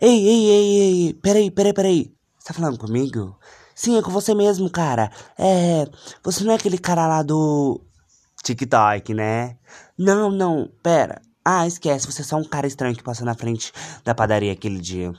Ei, ei, ei, ei, peraí, peraí, peraí. Você tá falando comigo? Sim, é com você mesmo, cara. É. Você não é aquele cara lá do. TikTok, né? Não, não, pera. Ah, esquece, você é só um cara estranho que passou na frente da padaria aquele dia.